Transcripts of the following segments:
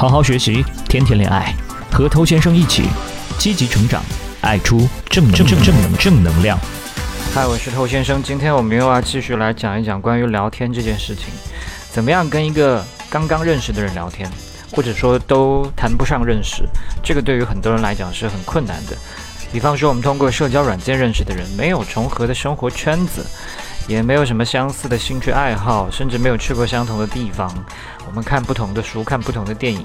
好好学习，天天恋爱，和头先生一起积极成长，爱出正正正正能正能量。嗨，我是头先生，今天我们又要继续来讲一讲关于聊天这件事情，怎么样跟一个刚刚认识的人聊天，或者说都谈不上认识，这个对于很多人来讲是很困难的。比方说，我们通过社交软件认识的人，没有重合的生活圈子。也没有什么相似的兴趣爱好，甚至没有去过相同的地方。我们看不同的书，看不同的电影。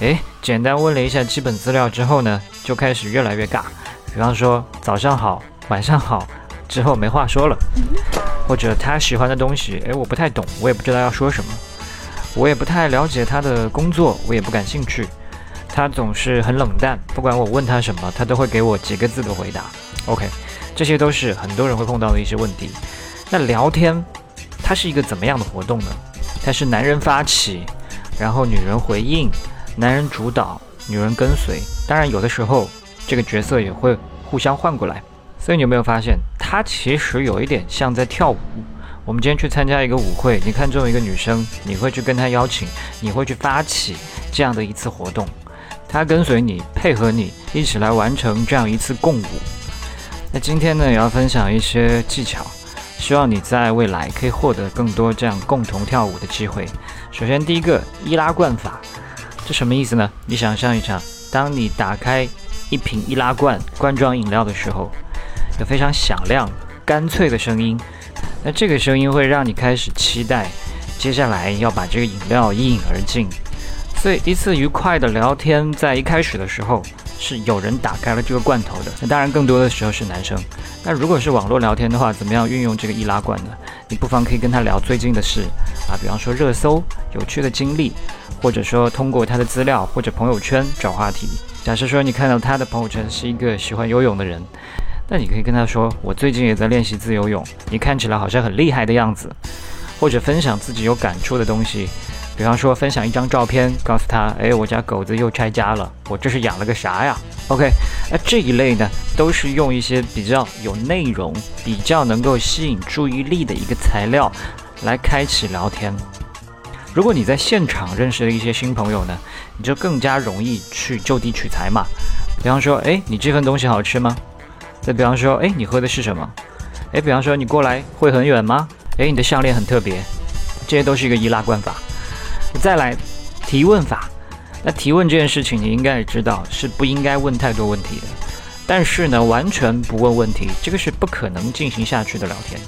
诶，简单问了一下基本资料之后呢，就开始越来越尬。比方说早上好，晚上好，之后没话说了。或者他喜欢的东西，诶，我不太懂，我也不知道要说什么。我也不太了解他的工作，我也不感兴趣。他总是很冷淡，不管我问他什么，他都会给我几个字的回答。OK，这些都是很多人会碰到的一些问题。那聊天，它是一个怎么样的活动呢？它是男人发起，然后女人回应，男人主导，女人跟随。当然，有的时候这个角色也会互相换过来。所以你有没有发现，它其实有一点像在跳舞？我们今天去参加一个舞会，你看中一个女生，你会去跟她邀请，你会去发起这样的一次活动，她跟随你，配合你，一起来完成这样一次共舞。那今天呢，也要分享一些技巧。希望你在未来可以获得更多这样共同跳舞的机会。首先，第一个易拉罐法，这什么意思呢？你想象一下，当你打开一瓶易拉罐罐装饮料的时候，有非常响亮、干脆的声音，那这个声音会让你开始期待接下来要把这个饮料一饮而尽。所以，一次愉快的聊天，在一开始的时候。是有人打开了这个罐头的，那当然更多的时候是男生。那如果是网络聊天的话，怎么样运用这个易拉罐呢？你不妨可以跟他聊最近的事啊，比方说热搜、有趣的经历，或者说通过他的资料或者朋友圈找话题。假设说你看到他的朋友圈是一个喜欢游泳的人，那你可以跟他说：“我最近也在练习自由泳，你看起来好像很厉害的样子。”或者分享自己有感触的东西。比方说，分享一张照片，告诉他：“哎，我家狗子又拆家了，我这是养了个啥呀？”OK，那这一类呢，都是用一些比较有内容、比较能够吸引注意力的一个材料来开启聊天。如果你在现场认识了一些新朋友呢，你就更加容易去就地取材嘛。比方说：“哎，你这份东西好吃吗？”再比方说：“哎，你喝的是什么？”哎，比方说：“你过来会很远吗？”哎，你的项链很特别。这些都是一个易拉罐法。再来提问法，那提问这件事情，你应该也知道是不应该问太多问题的。但是呢，完全不问问题，这个是不可能进行下去的聊天。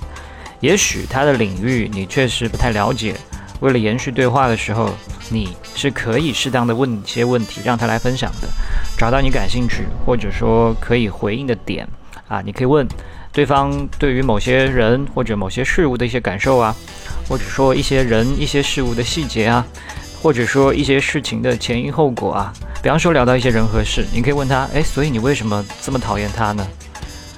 也许他的领域你确实不太了解，为了延续对话的时候，你是可以适当的问一些问题，让他来分享的，找到你感兴趣或者说可以回应的点啊，你可以问对方对于某些人或者某些事物的一些感受啊。或者说一些人、一些事物的细节啊，或者说一些事情的前因后果啊。比方说聊到一些人和事，你可以问他：哎，所以你为什么这么讨厌他呢？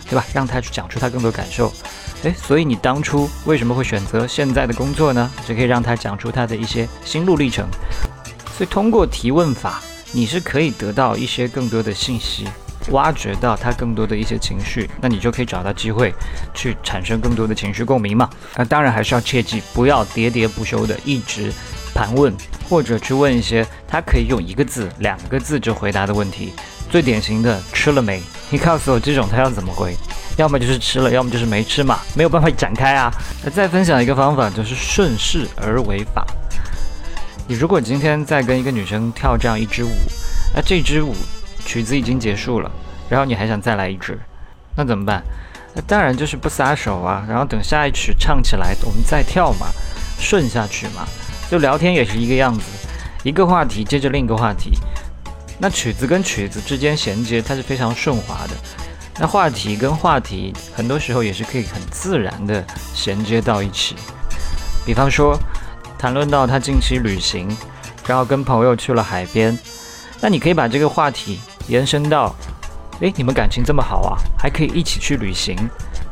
对吧？让他去讲出他更多感受。哎，所以你当初为什么会选择现在的工作呢？就可以让他讲出他的一些心路历程。所以通过提问法，你是可以得到一些更多的信息。挖掘到他更多的一些情绪，那你就可以找到机会去产生更多的情绪共鸣嘛。那当然还是要切记，不要喋喋不休的一直盘问，或者去问一些他可以用一个字、两个字就回答的问题。最典型的吃了没？你告诉我这种他要怎么回？要么就是吃了，要么就是没吃嘛，没有办法展开啊。那再分享一个方法，就是顺势而为法。你如果今天在跟一个女生跳这样一支舞，那这支舞。曲子已经结束了，然后你还想再来一支，那怎么办？那当然就是不撒手啊，然后等下一曲唱起来，我们再跳嘛，顺下去嘛。就聊天也是一个样子，一个话题接着另一个话题，那曲子跟曲子之间衔接它是非常顺滑的，那话题跟话题很多时候也是可以很自然的衔接到一起。比方说，谈论到他近期旅行，然后跟朋友去了海边，那你可以把这个话题。延伸到，诶，你们感情这么好啊，还可以一起去旅行，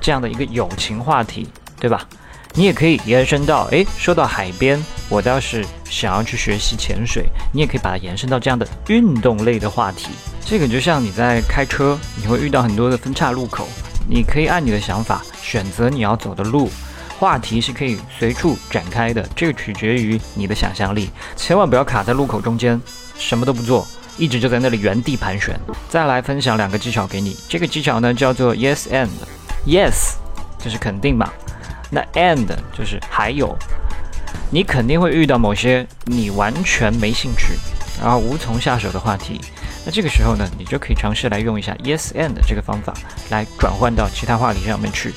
这样的一个友情话题，对吧？你也可以延伸到，诶，说到海边，我倒是想要去学习潜水，你也可以把它延伸到这样的运动类的话题。这个就像你在开车，你会遇到很多的分岔路口，你可以按你的想法选择你要走的路，话题是可以随处展开的，这个取决于你的想象力。千万不要卡在路口中间，什么都不做，一直就在那里原地盘旋。再来分享两个技巧给你，这个技巧呢叫做 yes and。yes 就是肯定嘛，那 and 就是还有。你肯定会遇到某些你完全没兴趣，然后无从下手的话题。那这个时候呢，你就可以尝试来用一下 yes and 这个方法来转换到其他话题上面去。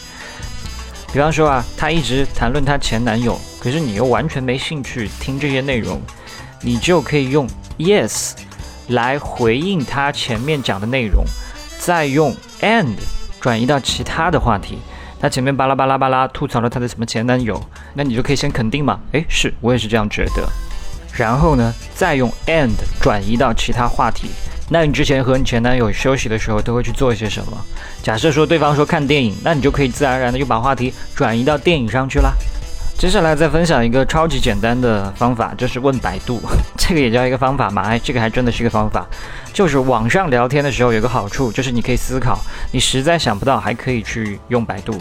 比方说啊，她一直谈论她前男友，可是你又完全没兴趣听这些内容，你就可以用 yes 来回应她前面讲的内容，再用 and 转移到其他的话题。她前面巴拉巴拉巴拉吐槽了她的什么前男友，那你就可以先肯定嘛，诶，是我也是这样觉得。然后呢，再用 and 转移到其他话题。那你之前和你前男友休息的时候都会去做一些什么？假设说对方说看电影，那你就可以自然而然的又把话题转移到电影上去啦。接下来再分享一个超级简单的方法，就是问百度。这个也叫一个方法嘛？哎，这个还真的是一个方法。就是网上聊天的时候有个好处，就是你可以思考，你实在想不到还可以去用百度。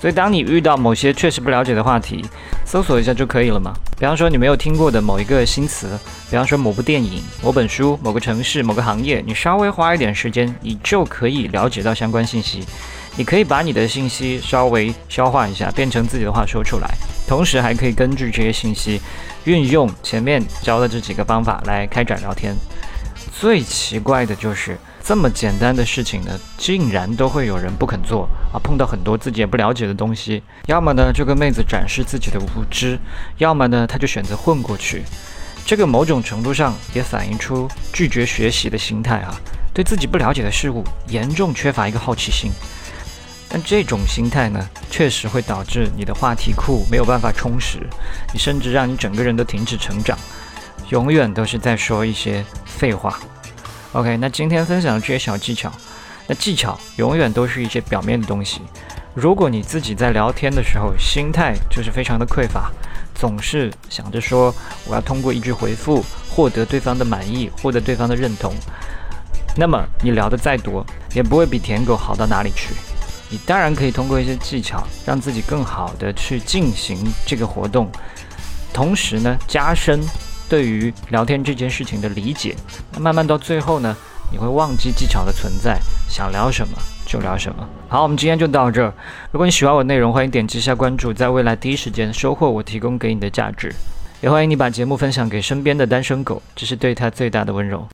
所以，当你遇到某些确实不了解的话题，搜索一下就可以了嘛。比方说，你没有听过的某一个新词，比方说某部电影、某本书、某个城市、某个行业，你稍微花一点时间，你就可以了解到相关信息。你可以把你的信息稍微消化一下，变成自己的话说出来，同时还可以根据这些信息，运用前面教的这几个方法来开展聊天。最奇怪的就是。这么简单的事情呢，竟然都会有人不肯做啊！碰到很多自己也不了解的东西，要么呢就跟妹子展示自己的无知，要么呢他就选择混过去。这个某种程度上也反映出拒绝学习的心态啊，对自己不了解的事物严重缺乏一个好奇心。但这种心态呢，确实会导致你的话题库没有办法充实，你甚至让你整个人都停止成长，永远都是在说一些废话。OK，那今天分享的这些小技巧，那技巧永远都是一些表面的东西。如果你自己在聊天的时候心态就是非常的匮乏，总是想着说我要通过一句回复获得对方的满意，获得对方的认同，那么你聊的再多也不会比舔狗好到哪里去。你当然可以通过一些技巧让自己更好的去进行这个活动，同时呢加深。对于聊天这件事情的理解，那慢慢到最后呢，你会忘记技巧的存在，想聊什么就聊什么。好，我们今天就到这儿。如果你喜欢我内容，欢迎点击一下关注，在未来第一时间收获我提供给你的价值。也欢迎你把节目分享给身边的单身狗，这是对他最大的温柔。